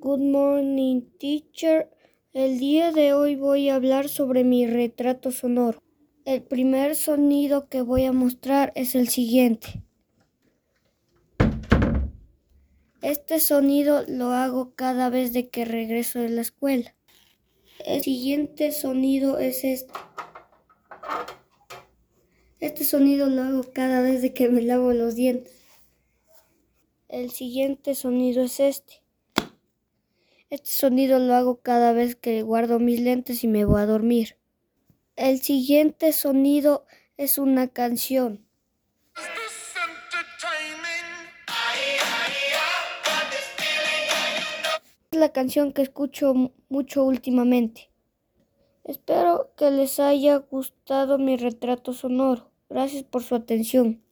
Good morning, teacher. El día de hoy voy a hablar sobre mi retrato sonoro. El primer sonido que voy a mostrar es el siguiente. Este sonido lo hago cada vez de que regreso de la escuela. El siguiente sonido es este. Este sonido lo hago cada vez de que me lavo los dientes. El siguiente sonido es este. Este sonido lo hago cada vez que guardo mis lentes y me voy a dormir. El siguiente sonido es una canción. Es la canción que escucho mucho últimamente. Espero que les haya gustado mi retrato sonoro. Gracias por su atención.